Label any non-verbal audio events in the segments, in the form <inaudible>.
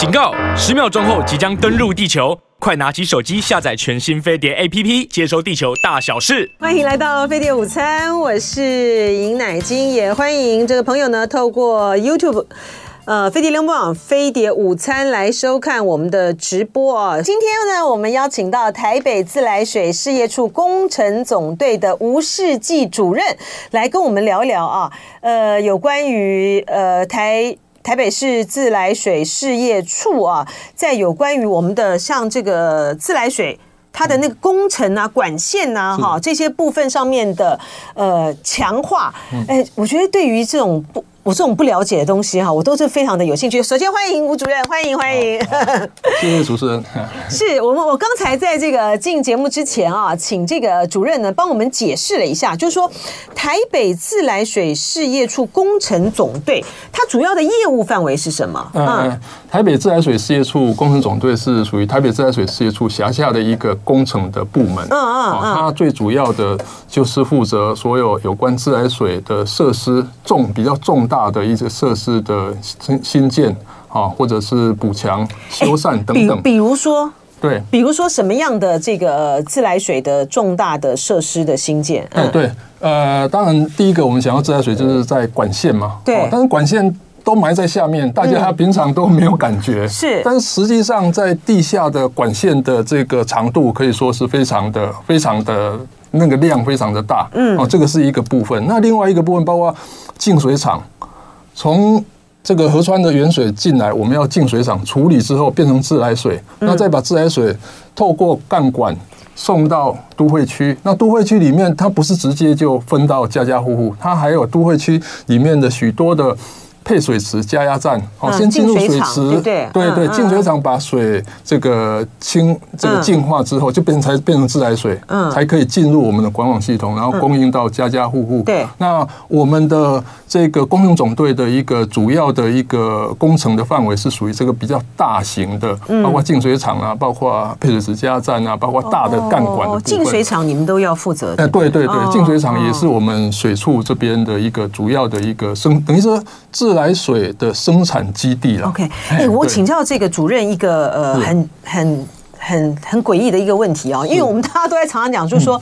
警告！十秒钟后即将登陆地球，快拿起手机下载全新飞碟 APP，接收地球大小事。欢迎来到飞碟午餐，我是尹乃菁，也欢迎这个朋友呢透过 YouTube。呃，飞碟联播网飞碟午餐来收看我们的直播啊！今天呢，我们邀请到台北自来水事业处工程总队的吴世纪主任来跟我们聊聊啊。呃，有关于呃台台北市自来水事业处啊，在有关于我们的像这个自来水它的那个工程啊、管线啊、哈这些部分上面的呃强化，哎，我觉得对于这种不。我这种不了解的东西哈，我都是非常的有兴趣。首先欢迎吴主任，欢迎欢迎。<laughs> 谢谢主持人。是我们我刚才在这个进节目之前啊，请这个主任呢帮我们解释了一下，就是说台北自来水事业处工程总队它主要的业务范围是什么？嗯，台北自来水事业处工程总队是属于台北自来水事业处辖下的一个工程的部门。嗯嗯嗯。它最主要的就是负责所有有关自来水的设施重比较重大的一些设施的新新建啊，或者是补强、修缮等等。比如说，对，比如说什么样的这个自来水的重大的设施的新建？哎，对，呃，当然第一个我们想要自来水就是在管线嘛，对，但是管线都埋在下面，大家平常都没有感觉，是，但是实际上在地下的管线的这个长度可以说是非常的、非常的那个量非常的大，嗯，哦，这个是一个部分。那另外一个部分包括净水厂。从这个河川的原水进来，我们要净水厂处理之后变成自来水，那再把自来水透过干管送到都会区。那都会区里面，它不是直接就分到家家户户，它还有都会区里面的许多的。配水池加压站，好，先进入水池，对对对，净水厂把水这个清这个净化之后，就变成才变成自来水，嗯，才可以进入我们的管网系统，然后供应到家家户户。对，那我们的这个工用总队的一个主要的一个工程的范围是属于这个比较大型的，包括净水厂啊，包括配水池加压站啊，包括大的干管的。净水厂你们都要负责？哎，对对对，净水厂也是我们水处这边的一个主要的一个生，等于说自来。自来水的生产基地了。OK，哎，我请教这个主任一个呃很很很很诡异的一个问题啊，因为我们大家都在常常讲，就是说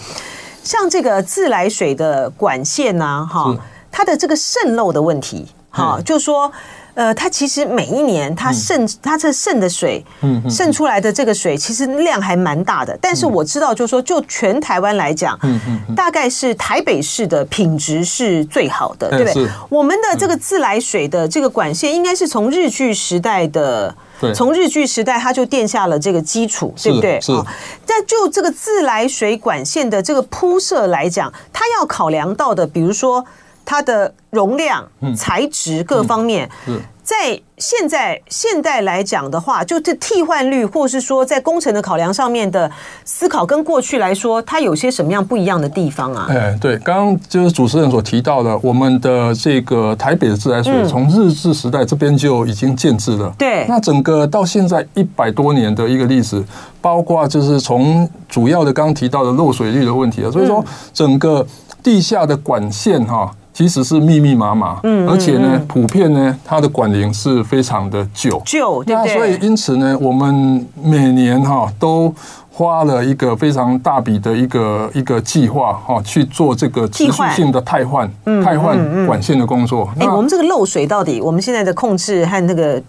像这个自来水的管线呐，哈，它的这个渗漏的问题，哈，就是说。呃，它其实每一年它渗它这渗的水，嗯，渗出来的这个水其实量还蛮大的。但是我知道，就是说，就全台湾来讲，嗯嗯，大概是台北市的品质是最好的，对不对？我们的这个自来水的这个管线，应该是从日据时代的，从日据时代它就奠下了这个基础，对不对？是。但就这个自来水管线的这个铺设来讲，它要考量到的，比如说。它的容量、材质各方面，在现在现代来讲的话，就这替换率，或是说在工程的考量上面的思考，跟过去来说，它有些什么样不一样的地方啊？哎，对，刚刚就是主持人所提到的，我们的这个台北的自来水，从日治时代这边就已经建制了。对，那整个到现在一百多年的一个历史，包括就是从主要的刚刚提到的漏水率的问题啊，所以说整个地下的管线哈。其实是密密麻麻，嗯，而且呢，普遍呢，它的管龄是非常的久，久，对不对？所以因此呢，我们每年哈都花了一个非常大笔的一个一个计划哈去做这个持续性的汰换，汰换管线的工作。哎，我们这个漏水到底，我们现在的控制和那个。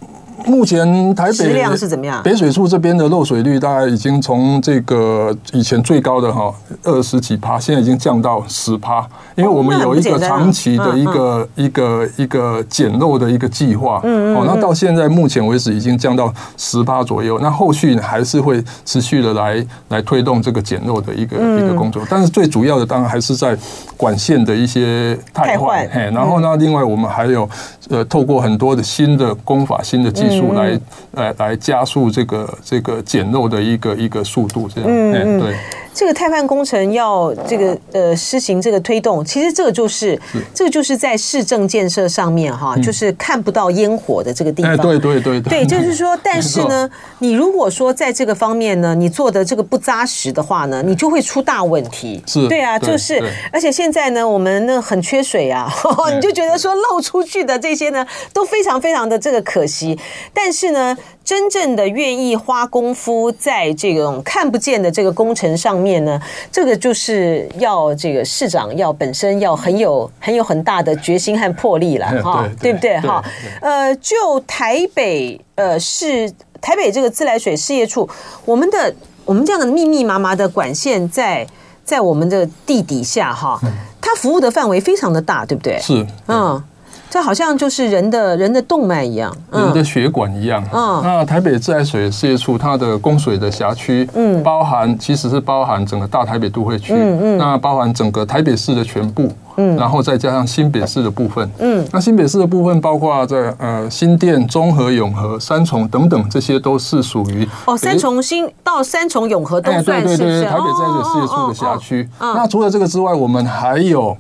目前台北质量是怎么样？北水处这边的漏水率大概已经从这个以前最高的哈二十几趴，现在已经降到十趴。因为我们有一个长期的一个一个一个减漏的一个计划，嗯，哦，那到现在目前为止已经降到十趴左右。那后续还是会持续的来来推动这个减漏的一个一个工作。但是最主要的当然还是在管线的一些汰换，嘿，然后呢，另外我们还有呃透过很多的新的工法、新的技来来来加速这个这个减漏的一个一个速度，这样，嗯，对。这个汰换工程要这个呃施行这个推动，其实这个就是这个就是在市政建设上面哈，就是看不到烟火的这个地方。对对对对，就是说，<laughs> 但是呢，你如果说在这个方面呢，你做的这个不扎实的话呢，你就会出大问题。是，对啊，就是，而且现在呢，我们呢很缺水啊，<laughs> 你就觉得说漏出去的这些呢都非常非常的这个可惜，但是呢。真正的愿意花功夫在这种看不见的这个工程上面呢，这个就是要这个市长要本身要很有很有很大的决心和魄力了 <laughs> 哈，对不对哈？呃，就台北呃市台北这个自来水事业处，我们的我们这样的密密麻麻的管线在在我们的地底下哈，它服务的范围非常的大，对不对？是，嗯。这好像就是人的人的动脉一样，人的血管一样。嗯，那台北自来水事业处它的供水的辖区，嗯，包含其实是包含整个大台北都会区，嗯嗯，那包含整个台北市的全部，嗯，然后再加上新北市的部分，嗯，那新北市的部分包括在呃新店、中和、永和、三重等等，这些都是属于哦，三重新到三重永和都算是对对对，台北自来水事业处的辖区。那除了这个之外，我们还有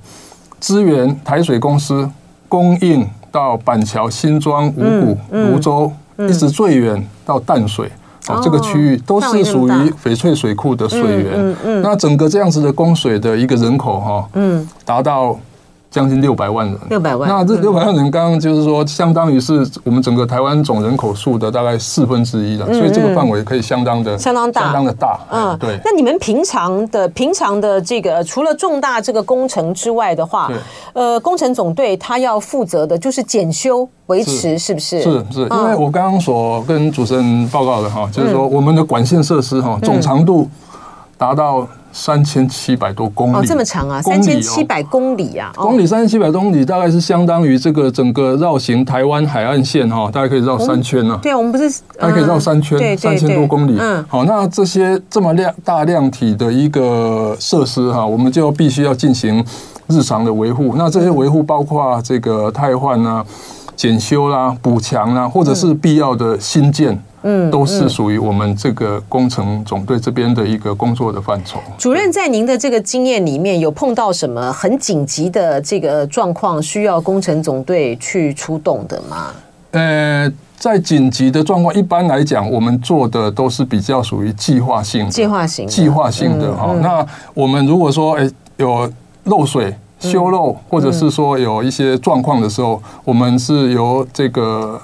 支援台水公司。供应到板桥、新庄、五股、芦洲，一直最远到淡水，哦，这个区域都是属于翡翠水库的水源。那整个这样子的供水的一个人口，哈，嗯，达到。将近六百万人，六百万。那这六百万人，刚刚就是说，相当于是我们整个台湾总人口数的大概四分之一了，所以这个范围可以相当的相当大，相当的大。嗯，对。那你们平常的平常的这个，除了重大这个工程之外的话，呃，工程总队他要负责的就是检修维持，是不是？是是，因为我刚刚所跟主持人报告的哈，就是说我们的管线设施哈，总长度达到。三千七百多公里哦，这么长啊！三千七百公里啊！公里三千七百公里，大概是相当于这个整个绕行台湾海岸线哈，大概可以绕三圈呢。对啊，我们不是，大概可以绕三圈，三千多公里。嗯，好，那这些这么量大量体的一个设施哈，我们就必须要进行日常的维护。那这些维护包括这个汰换啊、检修啦、补强啦，或者是必要的新建。嗯，都是属于我们这个工程总队这边的一个工作的范畴。主任在您的这个经验里面，有碰到什么很紧急的这个状况，需要工程总队去出动的吗？呃，在紧急的状况，一般来讲，我们做的都是比较属于计划性、计划性、计划性的哈。那我们如果说，哎，有漏水、修漏，或者是说有一些状况的时候，我们是由这个。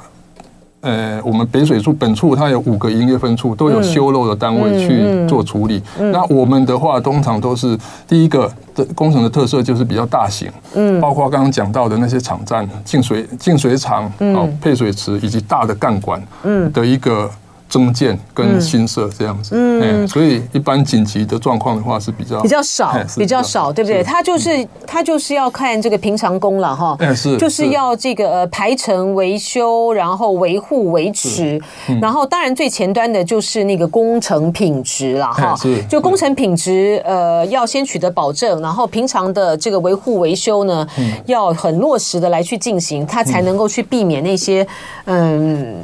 呃，我们北水处本处它有五个营业分处，都有修漏的单位去做处理。那我们的话，通常都是第一个的工程的特色就是比较大型，嗯，包括刚刚讲到的那些场站、净水净水厂、哦配水池以及大的干管，嗯的一个。增建跟新设这样子，嗯，所以一般紧急的状况的话是比较比较少，比较少，对不对？他就是他就是要看这个平常工了哈，是，就是要这个排程维修，然后维护维持，然后当然最前端的就是那个工程品质了哈，就工程品质呃要先取得保证，然后平常的这个维护维修呢要很落实的来去进行，它才能够去避免那些嗯。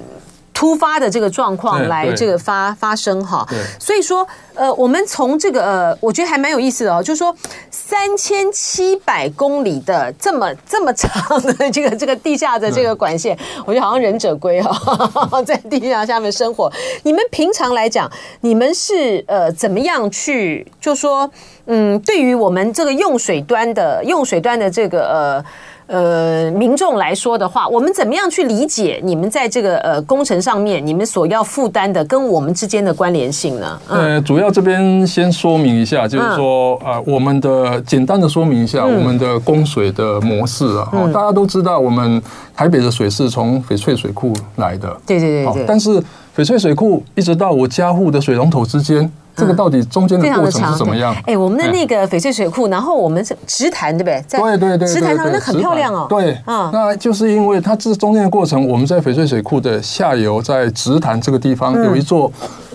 突发的这个状况来这个发发生哈，所以说呃，我们从这个呃，我觉得还蛮有意思的哦，就是说三千七百公里的这么这么长的这个 <laughs> 这个地下的这个管线，我觉得好像忍者龟哈，<laughs> 在地下下面生活。你们平常来讲，你们是呃怎么样去，就说嗯，对于我们这个用水端的用水端的这个呃。呃，民众来说的话，我们怎么样去理解你们在这个呃工程上面，你们所要负担的跟我们之间的关联性呢？呃，主要这边先说明一下，就是说呃，我们的简单的说明一下我们的供水的模式啊。大家都知道，我们台北的水是从翡翠水库来的，对对对对。但是翡翠水库一直到我家户的水龙头之间。这个到底中间的过程是怎么样？哎，我们的那个翡翠水库，然后我们是直潭，对不对？对对对，直潭上那很漂亮哦。对，啊，那就是因为它这中间的过程，我们在翡翠水库的下游，在直潭这个地方有一座。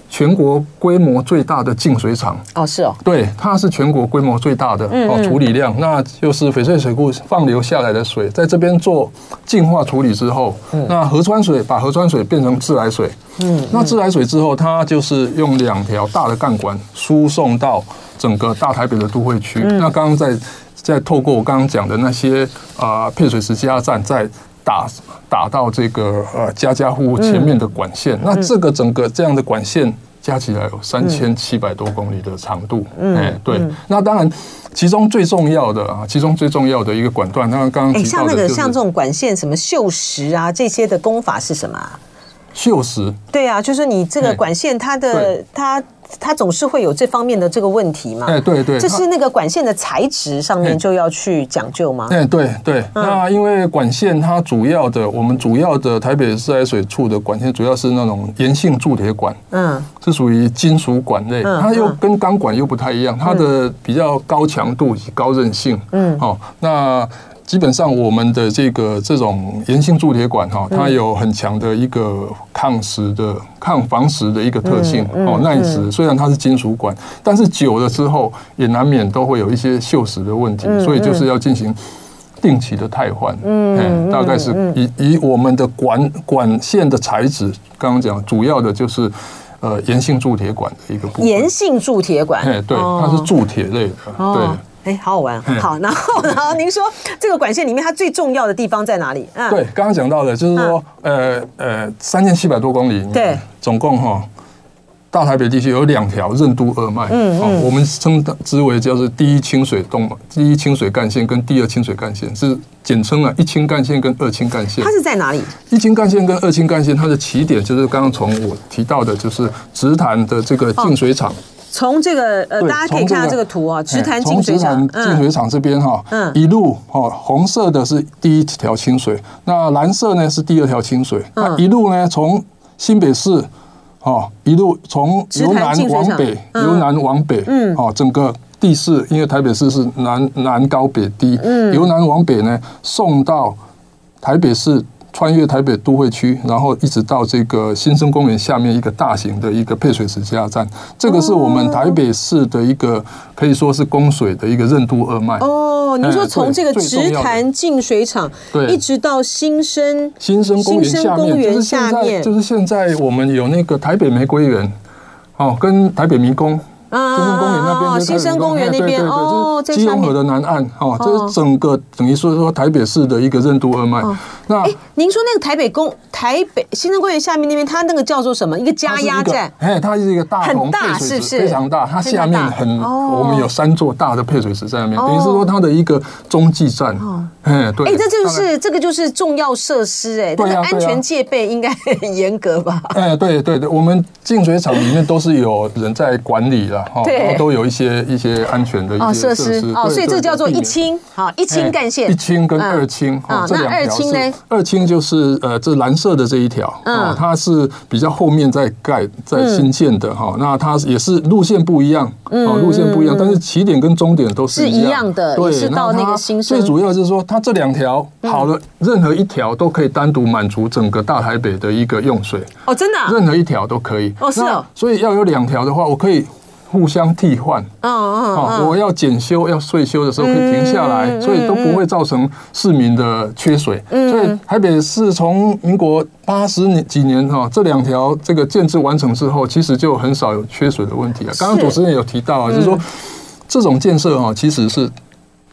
全国规模最大的净水厂。哦，是哦，对，它是全国规模最大的哦，处理量，那就是翡翠水库放流下来的水，在这边做净化处理之后，那河川水把河川水变成自来水，嗯，那自来水之后，它就是用两条大的干管输送到整个大台北的都会区。那刚刚在在透过我刚刚讲的那些啊配水池加压站在。打打到这个呃家家户户前面的管线，那这个整个这样的管线加起来有三千七百多公里的长度，哎，对，那当然其中最重要的啊，其中最重要的一个管段，那刚刚哎，像那个像这种管线什么锈蚀啊这些的工法是什么？锈蚀。对啊，就是你这个管线它的它。它总是会有这方面的这个问题嘛？哎，对对，这是那个管线的材质上面就要去讲究吗？哎，对对。那因为管线它主要的，我们主要的台北自来水处的管线主要是那种盐性铸铁管，嗯，是属于金属管类，它又跟钢管又不太一样，它的比较高强度及高韧性，嗯，好，那。基本上，我们的这个这种盐性铸铁管哈，它有很强的一个抗蚀的、抗防蚀的一个特性哦，耐蚀。虽然它是金属管，但是久了之后也难免都会有一些锈蚀的问题，所以就是要进行定期的汰换。嗯，大概是以以我们的管管线的材质，刚刚讲主要的就是呃盐性铸铁管的一个部分。盐性铸铁管，哎，对，它是铸铁类的，对。哎，好好玩。好，然后 <laughs> 然后您说这个管线里面它最重要的地方在哪里？嗯，对，刚刚讲到的，就是说，呃呃，三千七百多公里，对，总共哈，大台北地区有两条任督二脉，嗯嗯，我们称之为叫做第一清水动脉、第一清水干线跟第二清水干线，是简称了一清干线跟二清干线。它是在哪里？一清干线跟二清干线，它的起点就是刚刚从我提到的，就是直潭的这个净水厂。从这个呃，大家可以看到这个图啊，直潭净水厂，净水厂这边哈，嗯，一路哦，红色的是第一条清水，那蓝色呢是第二条清水，那一路呢从新北市哦，一路从由南往北，由南往北，嗯，哦，整个地势，因为台北市是南南高北低，嗯，由南往北呢送到台北市。穿越台北都会区，然后一直到这个新生公园下面一个大型的一个配水池加站，这个是我们台北市的一个可以说是供水的一个任督二脉。哦，你说从这个直潭净水厂，对，一直到新生新生公园下面，就是现在我们有那个台北玫瑰园，哦，跟台北迷宫。新生公园那边，新生公园那边哦，基隆河的南岸哦，这是整个等于说说台北市的一个任督二脉。那哎，您说那个台北公台北新生公园下面那边，它那个叫做什么？一个加压站？哎，它是一个大很大，是不是？非常大？它下面很，我们有三座大的配水池在那边，等于是说它的一个中继站。哎，对，哎，这就是这个就是重要设施，哎，这个安全戒备应该很严格吧？哎，对对对，我们净水厂里面都是有人在管理的。对，都有一些一些安全的一些设施。哦，所以这叫做一清，好，一清干线，一清跟二清，啊，这两条是二清就是呃，这蓝色的这一条，啊，它是比较后面在盖在新建的哈，那它也是路线不一样，哦，路线不一样，但是起点跟终点都是一样的，对，是到那个新生。最主要就是说，它这两条好了，任何一条都可以单独满足整个大台北的一个用水。哦，真的，任何一条都可以。哦，是哦，所以要有两条的话，我可以。互相替换，嗯嗯，哦，我要检修、要税修的时候可以停下来，所以都不会造成市民的缺水。所以台北市从民国八十年几年哈，这两条这个建制完成之后，其实就很少有缺水的问题了。刚刚主持人有提到啊，就是说这种建设哈，其实是。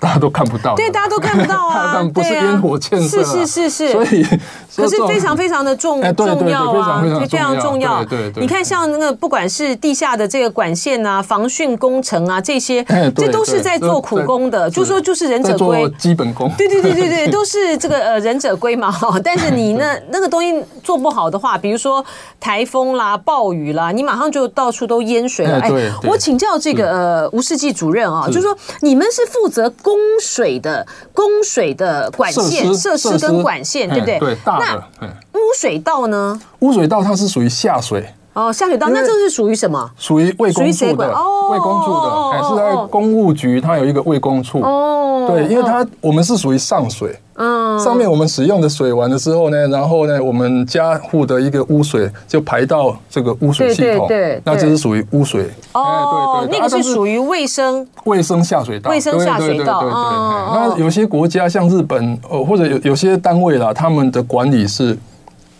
大家都看不到，对，大家都看不到啊，<laughs> 不是烟火建设，是是是是，所以 <laughs> 可是非常非常的重重要啊，非常重要。对对，你看像那个不管是地下的这个管线啊、防汛工程啊这些，这都是在做苦工的，就说就是忍者龟基本功。对对对对对，<laughs> 都是这个呃忍者龟嘛。但是你那那个东西做不好的话，比如说台风啦、暴雨啦，你马上就到处都淹水了。哎，我请教这个呃吴世纪主任啊，就是说你们是负责工。供水的供水的管线设施跟管线，对不对？对，大的。那污水道呢？污水道它是属于下水哦，下水道。那这是属于什么？属于卫工处的哦，卫工处的，哎，是在公务局，它有一个卫工处哦。对，因为它我们是属于上水。嗯，上面我们使用的水完了之后呢，然后呢，我们家户的一个污水就排到这个污水系统，对，那这是属于污水。哦，那个是属于卫生。卫生下水道，卫生下水道。对对对。那有些国家像日本，呃，或者有有些单位啦，他们的管理是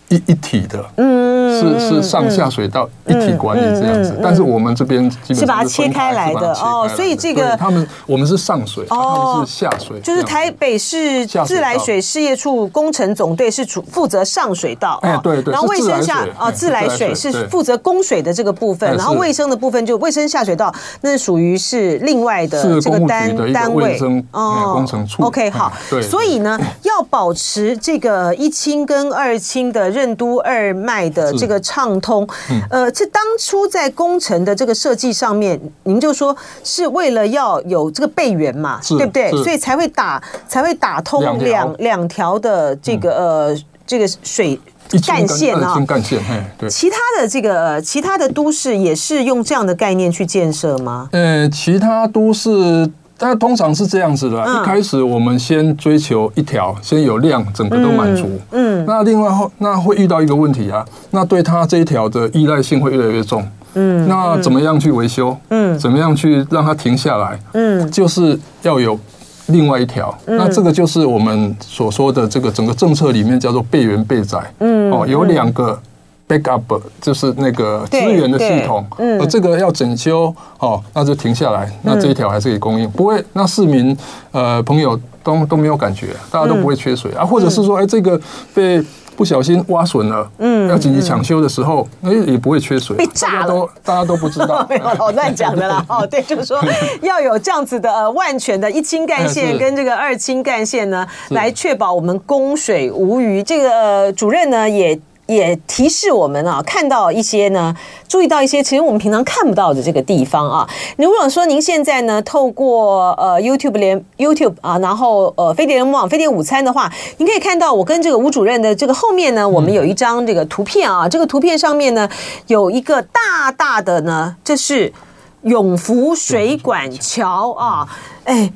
一一体的，嗯，是是上下水道一体管理这样子，但是我们这边基本上是把它切开来的哦，所以这个他们我们是上水，他们是下水，就是台北市自来水事业处工程总队是主负责上水道，哎对对，然后卫生下啊自来水是负责供水的这个部分，然后卫生的部分就卫生下水道那属于是另外的这个单单位哦工程处。OK 好，对，所以呢要保持这个一清跟二清的任督二脉的这个畅通，呃，这当初在工程的这个设计上面，您就说是为了要有这个备援嘛，对不对？所以才会打才会打通两两条的这个呃这个水干线啊，干线。对。其他的这个其他的都市也是用这样的概念去建设吗？呃，其他都市。但通常是这样子的，一开始我们先追求一条，先有量，整个都满足。嗯，那另外后那会遇到一个问题啊，那对它这一条的依赖性会越来越重。嗯，那怎么样去维修？嗯，怎么样去让它停下来？嗯，就是要有另外一条。那这个就是我们所说的这个整个政策里面叫做备源备载。嗯，哦，有两个。backup 就是那个资源的系统，而这个要整修哦，那就停下来，那这一条还是可以供应，不会，那市民呃朋友都都没有感觉，大家都不会缺水啊，或者是说，哎，这个被不小心挖损了，嗯，要紧急抢修的时候，哎，也不会缺水，被炸了，都大家都不知道，<laughs> 没有我乱讲的啦，<laughs> 哦，对，就是说 <laughs> 要有这样子的呃万全的一清干线跟这个二清干线呢，来确保我们供水无虞。这个主任呢也。也提示我们啊，看到一些呢，注意到一些其实我们平常看不到的这个地方啊。如果说您现在呢，透过呃 YouTube 连 YouTube 啊，然后呃飞碟网飞碟午餐的话，您可以看到我跟这个吴主任的这个后面呢，我们有一张这个图片啊，这个图片上面呢有一个大大的呢，这是永福水管桥啊，哎。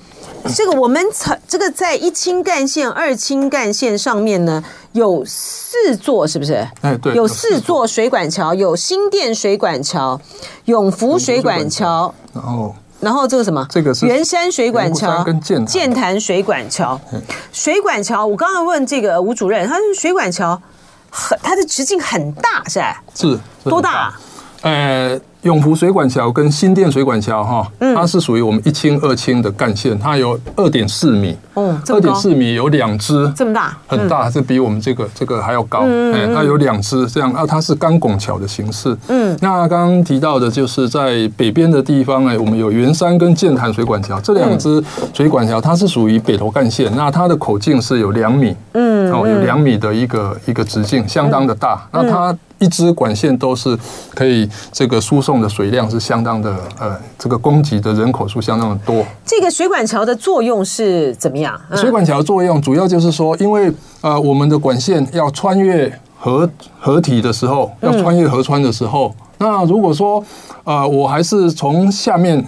这个我们这个在一清干线、二清干线上面呢，有四座，是不是？哎，对，有四座水管桥，有新店水管桥、永福水管桥，然后，然后这个什么？这个是圆山水管桥跟剑剑潭水管桥。水管桥，我刚刚问这个吴主任，他说水管桥很，它的直径很大，是吧？是，多大？呃。永福水管桥跟新店水管桥哈，它是属于我们一清二清的干线，它有二点四米，哦，二点四米有两支，这么大，很大，是比我们这个这个还要高，哎，它有两支这样，啊，它是钢拱桥的形式，嗯，那刚刚提到的就是在北边的地方，哎，我们有圆山跟剑潭水管桥，这两支水管桥它是属于北投干线，那它的口径是有两米，嗯，哦，有两米的一个一个直径，相当的大，那它。一支管线都是可以，这个输送的水量是相当的，呃，这个供给的人口数相当的多。这个水管桥的作用是怎么样？水管桥的作用主要就是说，因为呃，我们的管线要穿越河河体的时候，要穿越河川的时候，那如果说呃，我还是从下面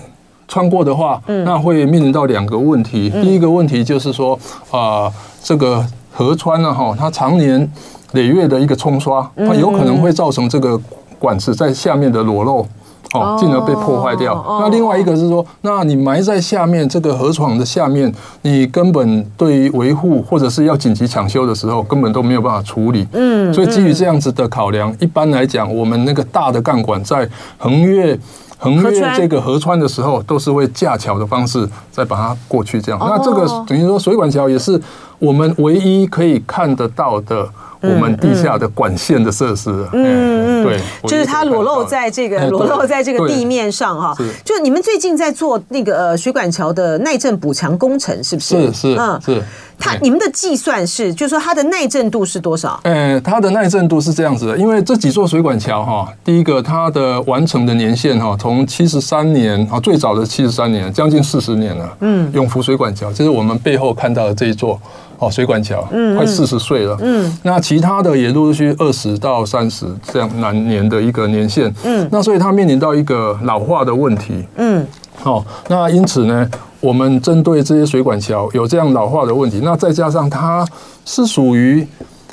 穿过的话，那会面临到两个问题。第一个问题就是说，啊，这个河川呢，哈，它常年。累月的一个冲刷，它有可能会造成这个管子在下面的裸露，哦，进而被破坏掉。那另外一个是说，那你埋在下面这个河床的下面，你根本对于维护或者是要紧急抢修的时候，根本都没有办法处理。嗯，所以基于这样子的考量，一般来讲，我们那个大的干管在横越横越这个河川的时候，都是会架桥的方式再把它过去。这样，那这个等于说水管桥也是我们唯一可以看得到的。我们地下的管线的设施，嗯嗯，对，就是它裸露在这个裸露在这个地面上哈。就你们最近在做那个呃水管桥的耐震补强工程，是不是？是是嗯是。它你们的计算是，就是说它的耐震度是多少？呃，它的耐震度是这样子的，因为这几座水管桥哈，第一个它的完成的年限哈，从七十三年啊，最早的七十三年，将近四十年了。嗯，永福水管桥就是我们背后看到的这一座。哦，水管桥，嗯，快四十岁了，嗯，那其他的也陆续二十到三十这样难年的一个年限，嗯，那所以它面临到一个老化的问题，嗯，好，那因此呢，我们针对这些水管桥有这样老化的问题，那再加上它是属于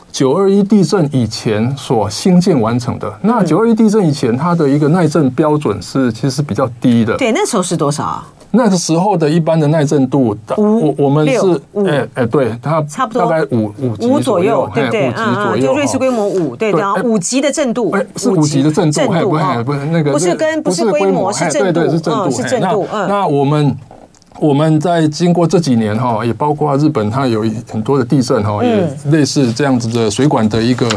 九二一地震以前所兴建完成的，那九二一地震以前它的一个耐震标准是其实是比较低的，对，那时候是多少啊？那个时候的一般的耐震度，我我们是哎哎，对它差不多大概五五五左右，对不对？五级左右，就瑞士规模五，对，然后五级的震度，是五级的震度，不是不是那个不是跟不是规模是震度，是震度，是震度。那我们。我们在经过这几年哈，也包括日本，它有很多的地震哈，也类似这样子的水管的一个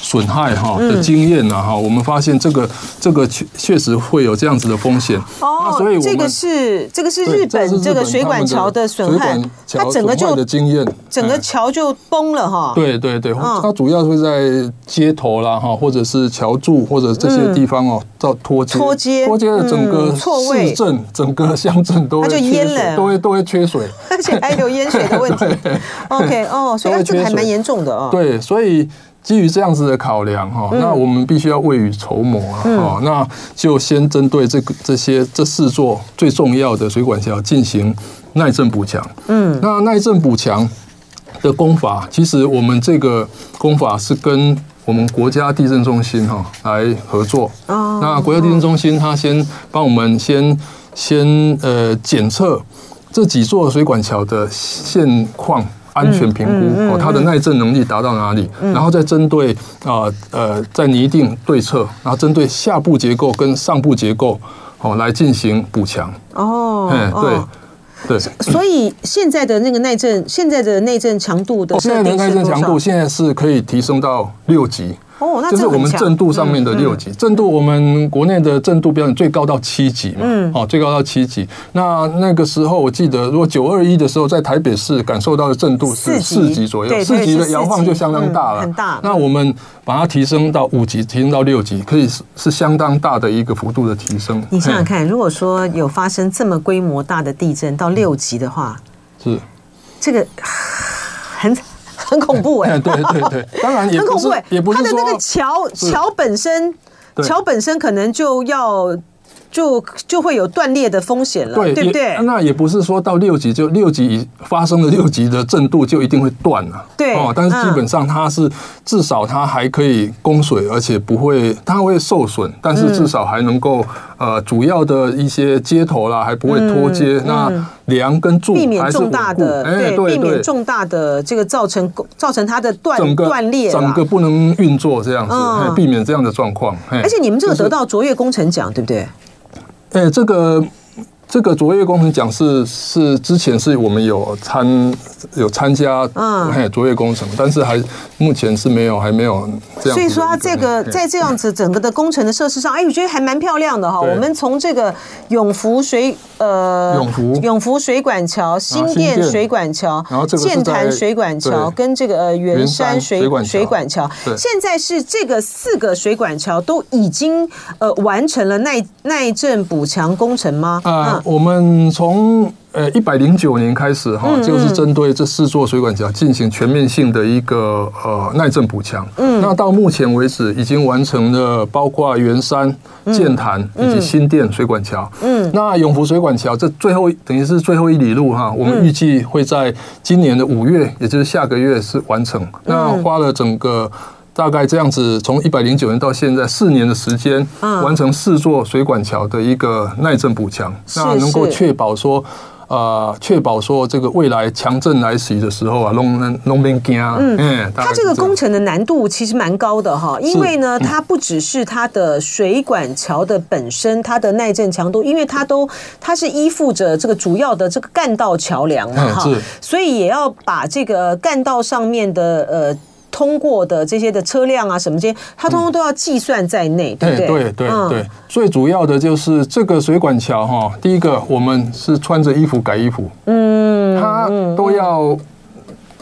损害哈的经验呐哈，我们发现这个这个确确实会有这样子的风险。哦，所以这个是这个是日本这个水管桥的损害，它整个就的经验，整个桥就崩了哈。对对对，它主要会在街头啦哈，或者是桥柱或者这些地方哦，造脱接脱接脱接的整个市镇整个乡镇都它就淹了。都会都会缺水，<laughs> 而且还有淹水的问题。<laughs> OK，哦，所以这个还蛮严重的哦。对，所以基于这样子的考量哈，那我们必须要未雨绸缪啊。哦，那就先针对这个这些这四座最重要的水管桥进行耐震补强。嗯，那耐震补强的功法，其实我们这个功法是跟我们国家地震中心哈来合作。哦，那国家地震中心它先帮我们先。先呃检测这几座水管桥的现况安全评估哦，它的耐震能力达到哪里，然后再针对啊呃再拟定对策，然后针对下部结构跟上部结构哦来进行补强。哦，嗯对对，所以现在的那个耐震现在的内震强度的现在的耐震强度现在是可以提升到六级。哦，那这是我们震度上面的六级，震度我们国内的震度标准最高到七级嘛，嗯，哦，最高到七级。那那个时候我记得，如果九二一的时候在台北市感受到的震度是四级左右，四级的摇晃就相当大了，很大。那我们把它提升到五级，提升到六级，可以是是相当大的一个幅度的提升。你想想看，如果说有发生这么规模大的地震到六级的话，是这个很。很恐怖 <laughs> 哎，对对对，<laughs> 当然也很恐怖哎，也不是说它的那个桥桥本身，桥本身可能就要。就就会有断裂的风险了，对，对不对？那也不是说到六级就六级发生了六级的震度就一定会断了，对哦。但是基本上它是至少它还可以供水，而且不会它会受损，但是至少还能够呃主要的一些接头啦还不会脱接，那梁跟柱避免重大的对，避免重大的这个造成造成它的断断裂，整个不能运作这样子，避免这样的状况。而且你们这个得到卓越工程奖，对不对？哎，这个。这个卓越工程奖是是之前是我们有参有参加，嗯，卓越工程，但是还目前是没有还没有这样。所以说，它这个在这样子整个的工程的设施上，哎，我觉得还蛮漂亮的哈。我们从这个永福水呃永福永福水管桥、新店水管桥、然后剑潭水管桥跟这个呃圆山水水管桥，现在是这个四个水管桥都已经呃完成了耐耐震补强工程吗？啊。我们从呃一百零九年开始哈，就是针对这四座水管桥进行全面性的一个呃耐震补强。嗯，那到目前为止已经完成了包括圆山、剑潭以及新店水管桥。嗯，那永福水管桥这最后等于是最后一里路哈，我们预计会在今年的五月，也就是下个月是完成。那花了整个。大概这样子，从一百零九年到现在四年的时间，完成四座水管桥的一个耐震补强，那能够确保说，呃，确保说这个未来强震来袭的时候啊，龙能龙边惊。嗯，它这个工程的难度其实蛮高的哈，因为呢，它不只是它的水管桥的本身，它的耐震强度，因为它都它是依附着这个主要的这个干道桥梁嘛哈，所以也要把这个干道上面的呃。通过的这些的车辆啊，什么这些，它通通都要计算在内，对不对？对对对，最主要的就是这个水管桥哈，第一个我们是穿着衣服改衣服，嗯，它都要，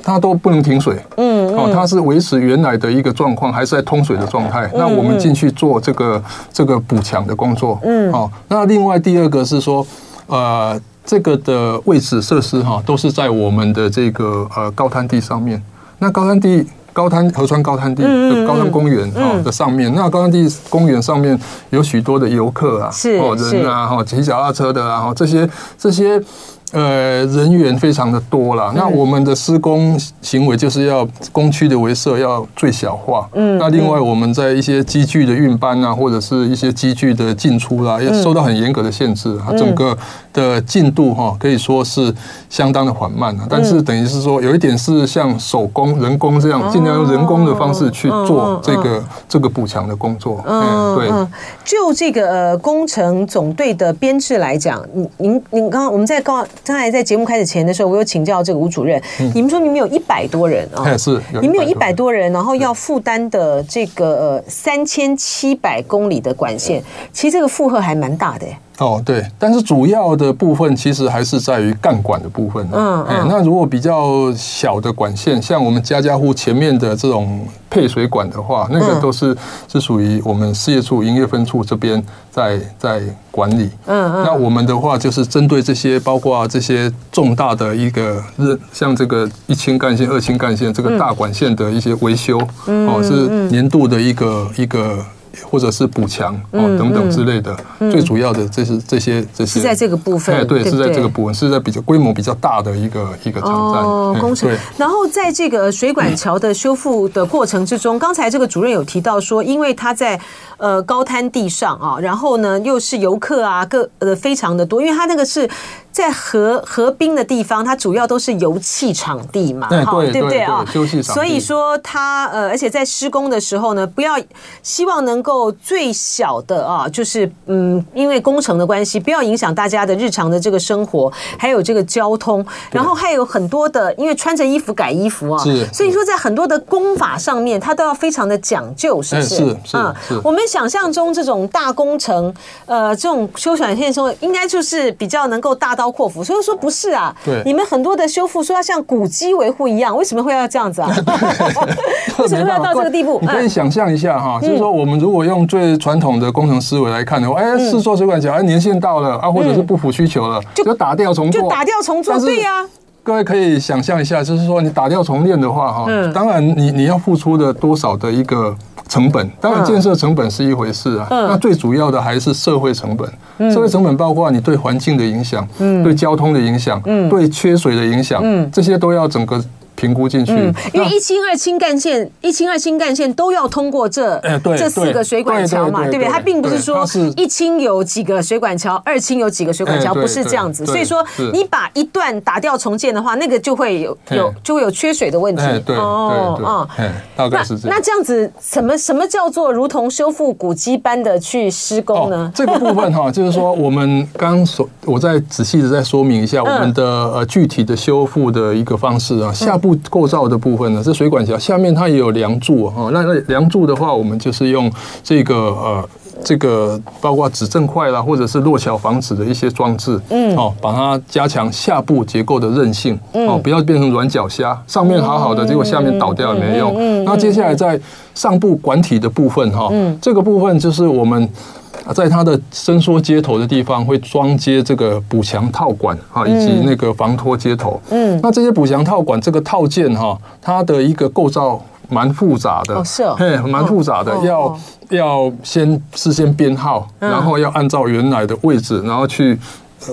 它都不能停水，嗯，哦，它是维持原来的一个状况，还是在通水的状态。那我们进去做这个这个补强的工作，嗯，哦，那另外第二个是说，呃，这个的位置设施哈，都是在我们的这个呃高滩地上面，那高滩地。高滩河川高滩地的高滩公园哦的上面，那高滩地公园上面有许多的游客啊，哦人啊，哈骑脚踏车的啊，哈这些这些呃，人员非常的多了。那我们的施工行为就是要工区的围设要最小化。嗯。那另外我们在一些机具的运搬啊，或者是一些机具的进出啦，也受到很严格的限制。它整个的进度哈，可以说是相当的缓慢。但是等于是说，有一点是像手工、人工这样，尽量用人工的方式去做这个这个补强的工作。嗯，对。就这个呃工程总队的编制来讲，您您您刚刚我们在刚。刚才在节目开始前的时候，我有请教这个吴主任，你们说你们有一百多人啊？<laughs> 是，你们有一百多人，然后要负担的这个呃三千七百公里的管线，其实这个负荷还蛮大的。哦，对，但是主要的部分其实还是在于干管的部分。嗯，哎，那如果比较小的管线，像我们家家户前面的这种配水管的话，那个都是是属于我们事业处营业分处这边在在管理。嗯嗯。那我们的话就是针对这些，包括这些重大的一个，像这个一清干线、二清干线这个大管线的一些维修，哦，是年度的一个一个。或者是补强哦等等之类的，最主要的这是这些这些是在这个部分，对，是在这个部分，是在比较规模比较大的一个一个场站工程。然后在这个水管桥的修复的过程之中，刚才这个主任有提到说，因为他在呃高滩地上啊，然后呢又是游客啊，各呃非常的多，因为他那个是。在河河滨的地方，它主要都是油气场地嘛，哈，对不对啊？所以说它呃，而且在施工的时候呢，不要希望能够最小的啊，就是嗯，因为工程的关系，不要影响大家的日常的这个生活，还有这个交通，然后还有很多的，因为穿着衣服改衣服啊，是，所以说在很多的工法上面，它都要非常的讲究，是不是？是是啊，我们想象中这种大工程，呃，这种修管线的时候，应该就是比较能够大到。扩幅，所以说不是啊。对，你们很多的修复说要像古迹维护一样，为什么会要这样子啊？<laughs> <laughs> 为什么会要到这个地步？<laughs> 你可以想象一下哈，就是说我们如果用最传统的工程思维来看的话，哎，是做水管桥，哎，年限到了啊，或者是不符需求了，就打掉重做，就打掉重做。对呀，各位可以想象一下，就是说你打掉重练的话，哈，当然你你要付出的多少的一个。成本当然，建设成本是一回事啊，那最主要的还是社会成本。社会成本包括你对环境的影响，对交通的影响，对缺水的影响，这些都要整个。评估进去，因为一清二清干线，一清二清干线都要通过这这四个水管桥嘛，对不对？它并不是说一清有几个水管桥，二清有几个水管桥，不是这样子。所以说，你把一段打掉重建的话，那个就会有有就会有缺水的问题。对哦，嗯，大概是这样。那这样子，什么什么叫做如同修复古迹般的去施工呢？这个部分哈，<laughs> 就是说我们刚所我再仔细的再说明一下我们的呃具体的修复的一个方式啊，下。部构造的部分呢，这水管桥下面它也有梁柱哈，那那梁柱的话，我们就是用这个呃这个包括指正块啦，或者是落桥防止的一些装置，嗯，哦，把它加强下部结构的韧性，哦，不要变成软脚虾，上面好好的，结果下面倒掉也没用。那接下来在上部管体的部分哈，这个部分就是我们。在它的伸缩接头的地方会装接这个补强套管啊，以及那个防脱接头。嗯，那这些补强套管这个套件哈，它的一个构造蛮复杂的。哦，是哦，嘿，蛮复杂的，要要先事先编号，然后要按照原来的位置，然后去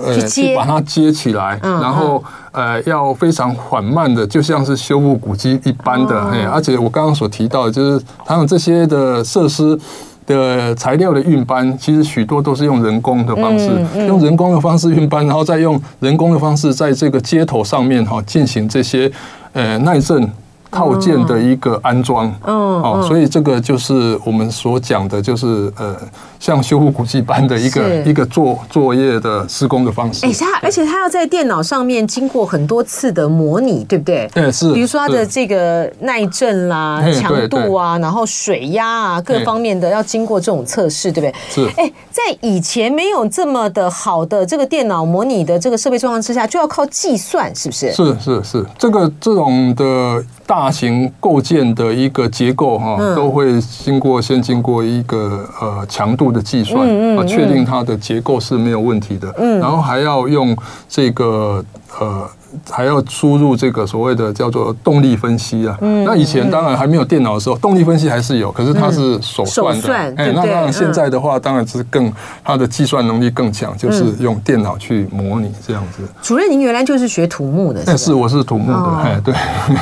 呃去把它接起来，然后呃要非常缓慢的，就像是修复古迹一般的。嘿，而且我刚刚所提到的，就是他们这些的设施。的材料的运搬，其实许多都是用人工的方式，用人工的方式运搬，然后再用人工的方式在这个接头上面哈进行这些呃耐震。套件的一个安装，嗯，哦，所以这个就是我们所讲的，就是呃，像修复古迹般的一个一个作作业的施工的方式。哎，它而且它要在电脑上面经过很多次的模拟，对不对？对，是。比如说它的这个耐震啦、强度啊，然后水压啊各方面的要经过这种测试，对不对？是。哎，在以前没有这么的好的这个电脑模拟的这个设备状况之下，就要靠计算，是不是？是是是，这个这种的。大型构件的一个结构哈，都会经过先经过一个呃强度的计算啊，确定它的结构是没有问题的。嗯然后还要用这个呃还要输入这个所谓的叫做动力分析啊。嗯，那以前当然还没有电脑的时候，动力分析还是有，可是它是手算的。哎，那当然现在的话，当然是更它的计算能力更强，就是用电脑去模拟这样子。主任，您原来就是学土木的？哎，是，我是土木的。哎，对。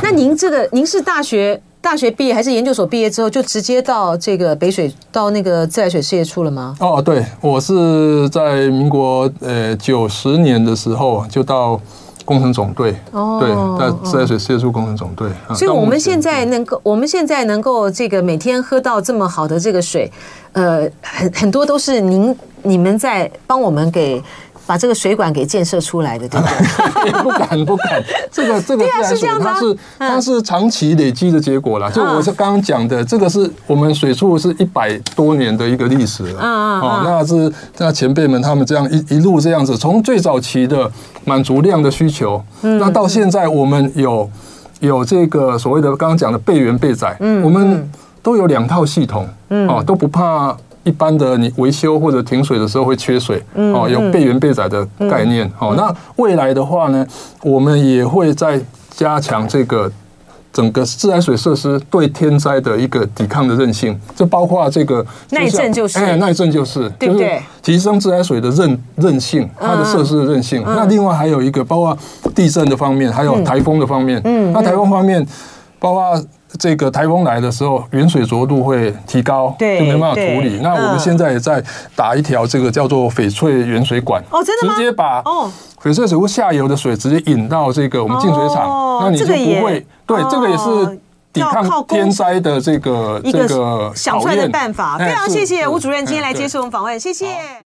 那您这个，您是大学？大学毕业还是研究所毕业之后，就直接到这个北水到那个自来水事业处了吗？哦，对，我是在民国呃九十年的时候就到工程总队，哦，对，在自来水事业处工程总队。所以我们现在能够，我们现在能够这个每天喝到这么好的这个水，呃，很很多都是您你们在帮我们给。把这个水管给建设出来的，对不对？不 <laughs> 敢不敢，<laughs> 这个这个自来水它是它是长期累积的结果啦。就我是刚刚讲的，这个是我们水处是一百多年的一个历史了。嗯嗯，那是那前辈们他们这样一一路这样子，从最早期的满足量的需求，那到现在我们有有这个所谓的刚刚讲的备源备载，嗯，我们都有两套系统，嗯，哦都不怕。一般的你维修或者停水的时候会缺水，哦，有备源备载的概念，哦，那未来的话呢，我们也会在加强这个整个自来水设施对天灾的一个抵抗的韧性，这包括这个耐震就是，哎，耐震就是，对不对？提升自来水的韧韧性，它的设施的韧性。那另外还有一个包括地震的方面，还有台风的方面，嗯，那台风方面包括。这个台风来的时候，云水浊度会提高，对，就没办法处理。那我们现在也在打一条这个叫做翡翠原水管，哦，真的吗？直接把翡翠水库下游的水直接引到这个我们净水厂，那你就不会。对，这个也是抵抗天灾的这个这个想出来的办法。非常谢谢吴主任今天来接受我们访问，谢谢。